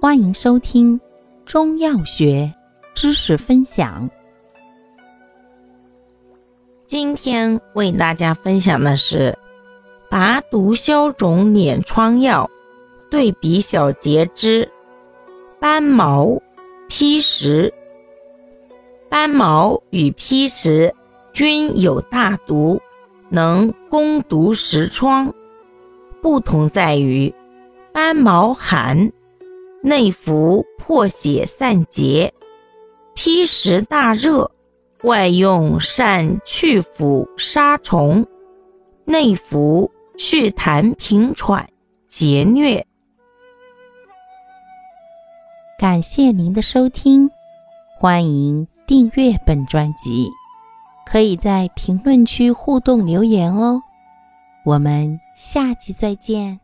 欢迎收听中药学知识分享。今天为大家分享的是拔毒消肿敛疮药对比小节之斑毛、披石。斑毛与披石均有大毒，能攻毒实疮，不同在于斑毛寒。内服破血散结，披石大热，外用善去腐杀虫，内服祛痰平喘结疟。感谢您的收听，欢迎订阅本专辑，可以在评论区互动留言哦。我们下期再见。